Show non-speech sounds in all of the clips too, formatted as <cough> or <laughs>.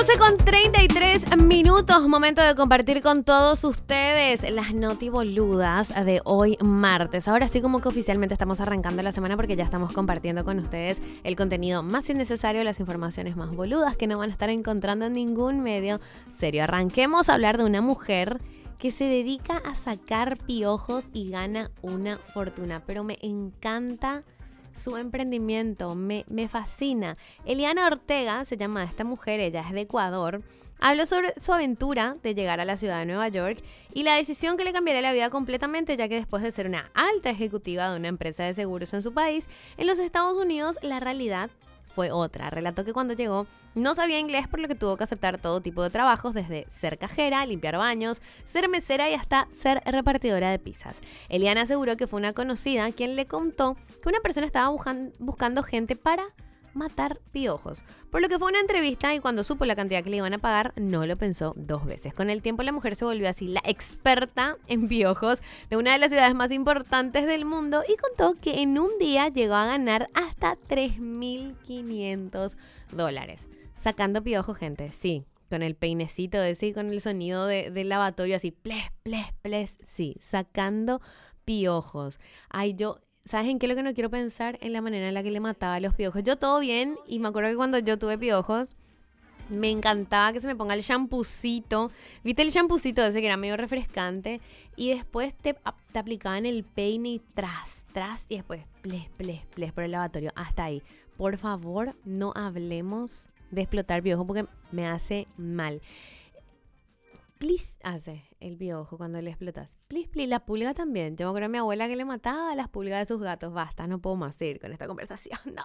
12 con 33 minutos, momento de compartir con todos ustedes las notiboludas de hoy martes. Ahora sí como que oficialmente estamos arrancando la semana porque ya estamos compartiendo con ustedes el contenido más innecesario, las informaciones más boludas que no van a estar encontrando en ningún medio serio. Arranquemos a hablar de una mujer que se dedica a sacar piojos y gana una fortuna, pero me encanta su emprendimiento, me, me fascina. Eliana Ortega se llama esta mujer, ella es de Ecuador. Habló sobre su aventura de llegar a la ciudad de Nueva York y la decisión que le cambiaría la vida completamente, ya que después de ser una alta ejecutiva de una empresa de seguros en su país, en los Estados Unidos la realidad fue otra. Relató que cuando llegó no sabía inglés por lo que tuvo que aceptar todo tipo de trabajos, desde ser cajera, limpiar baños, ser mesera y hasta ser repartidora de pizzas. Eliana aseguró que fue una conocida quien le contó que una persona estaba buscan- buscando gente para matar piojos. Por lo que fue una entrevista y cuando supo la cantidad que le iban a pagar, no lo pensó dos veces. Con el tiempo la mujer se volvió así la experta en piojos de una de las ciudades más importantes del mundo y contó que en un día llegó a ganar hasta 3.500 dólares. Sacando piojos, gente, sí. Con el peinecito ese y con el sonido de, del lavatorio así, ples, ples, ples, sí, sacando piojos. Ay, yo, ¿sabes en qué es lo que no quiero pensar? En la manera en la que le mataba los piojos. Yo todo bien y me acuerdo que cuando yo tuve piojos, me encantaba que se me ponga el champucito. ¿Viste el champucito ese que era medio refrescante? Y después te, te aplicaban el peine y tras, tras, y después ples, ples, ples por el lavatorio. Hasta ahí. Por favor, no hablemos de explotar piojo porque me hace mal. Please hace el piojo cuando le explotas. Please, please. La pulga también. Yo me acuerdo de mi abuela que le mataba a las pulgas de sus gatos. Basta, no puedo más seguir con esta conversación. <laughs> No.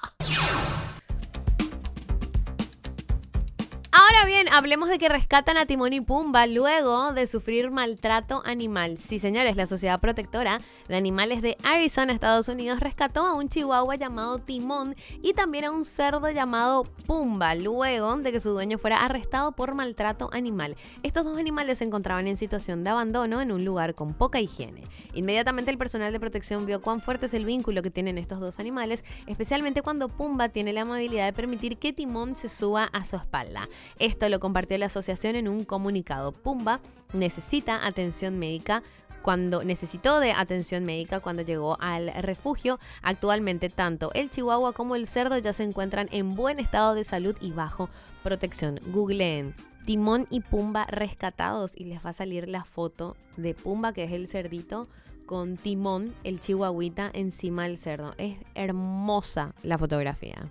Ahora bien, hablemos de que rescatan a Timón y Pumba luego de sufrir maltrato animal. Sí, señores, la Sociedad Protectora de Animales de Arizona, Estados Unidos, rescató a un chihuahua llamado Timón y también a un cerdo llamado Pumba, luego de que su dueño fuera arrestado por maltrato animal. Estos dos animales se encontraban en situación de abandono en un lugar con poca higiene. Inmediatamente el personal de protección vio cuán fuerte es el vínculo que tienen estos dos animales, especialmente cuando Pumba tiene la amabilidad de permitir que Timón se suba a su espalda. Esto lo compartió la asociación en un comunicado. Pumba necesita atención médica cuando necesitó de atención médica cuando llegó al refugio. Actualmente tanto el chihuahua como el cerdo ya se encuentran en buen estado de salud y bajo protección. Googleen Timón y Pumba rescatados y les va a salir la foto de Pumba, que es el cerdito, con Timón, el chihuahuita, encima del cerdo. Es hermosa la fotografía.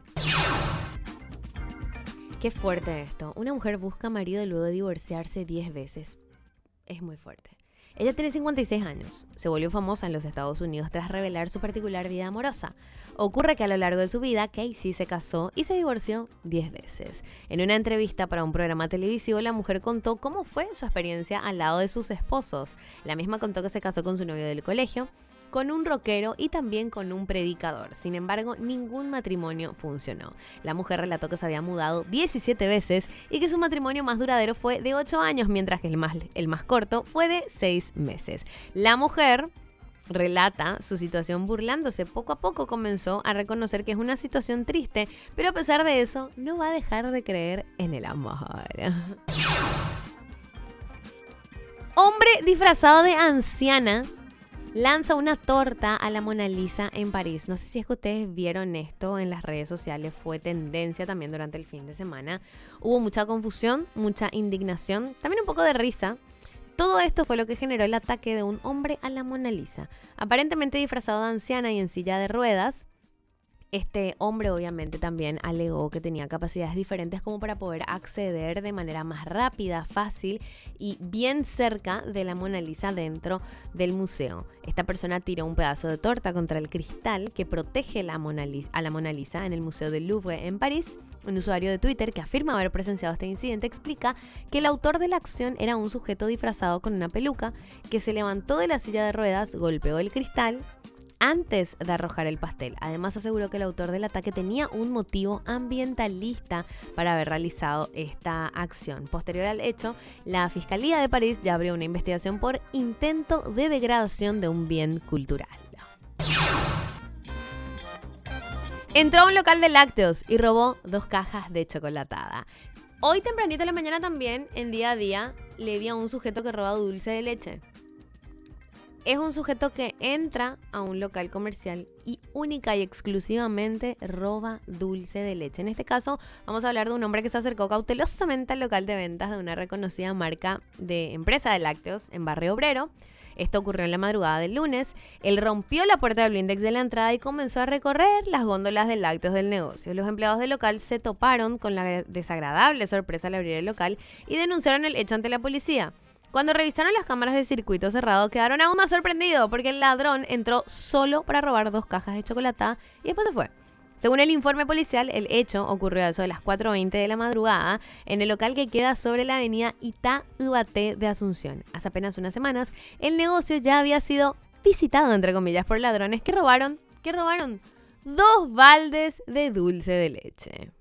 Qué fuerte esto. Una mujer busca marido luego de divorciarse 10 veces. Es muy fuerte. Ella tiene 56 años. Se volvió famosa en los Estados Unidos tras revelar su particular vida amorosa. Ocurre que a lo largo de su vida, Casey se casó y se divorció 10 veces. En una entrevista para un programa televisivo, la mujer contó cómo fue su experiencia al lado de sus esposos. La misma contó que se casó con su novio del colegio, con un rockero y también con un predicador. Sin embargo, ningún matrimonio funcionó. La mujer relató que se había mudado 17 veces y que su matrimonio más duradero fue de 8 años, mientras que el más, el más corto fue de 6 meses. La mujer relata su situación burlándose. Poco a poco comenzó a reconocer que es una situación triste, pero a pesar de eso, no va a dejar de creer en el amor. Hombre disfrazado de anciana lanza una torta a la Mona Lisa en París. No sé si es que ustedes vieron esto en las redes sociales, fue tendencia también durante el fin de semana. Hubo mucha confusión, mucha indignación, también un poco de risa. Todo esto fue lo que generó el ataque de un hombre a la Mona Lisa. Aparentemente disfrazado de anciana y en silla de ruedas, este hombre obviamente también alegó que tenía capacidades diferentes como para poder acceder de manera más rápida, fácil y bien cerca de la Mona Lisa dentro del museo. Esta persona tiró un pedazo de torta contra el cristal que protege la Mona Lisa, a la Mona Lisa en el Museo del Louvre en París Un usuario de Twitter que afirma haber presenciado este incidente explica que el autor de la acción era un sujeto disfrazado con una peluca que se levantó de la silla de ruedas, golpeó el cristal antes de arrojar el pastel. Además aseguró que el autor del ataque tenía un motivo ambientalista para haber realizado esta acción. Posterior al hecho, la Fiscalía de París ya abrió una investigación por intento de degradación de un bien cultural. Entró a un local de lácteos y robó dos cajas de chocolatada. Hoy tempranito en la mañana también, en día a día, le vi a un sujeto que roba dulce de leche. Es un sujeto que entra a un local comercial y única y exclusivamente roba dulce de leche. En este caso, vamos a hablar de un hombre que se acercó cautelosamente al local de ventas de una reconocida marca de empresa de lácteos en Barrio Obrero. Esto ocurrió en la madrugada del lunes. Él rompió la puerta del blindex de la entrada y comenzó a recorrer las góndolas de lácteos del negocio. Los empleados del local se toparon con la desagradable sorpresa al abrir el local y denunciaron el hecho ante la policía. Cuando revisaron las cámaras de circuito cerrado, quedaron aún más sorprendidos porque el ladrón entró solo para robar dos cajas de chocolate y después se fue. Según el informe policial, el hecho ocurrió a eso de las 4.20 de la madrugada en el local que queda sobre la avenida Ita Ubaté de Asunción. Hace apenas unas semanas, el negocio ya había sido visitado, entre comillas, por ladrones que robaron, que robaron dos baldes de dulce de leche.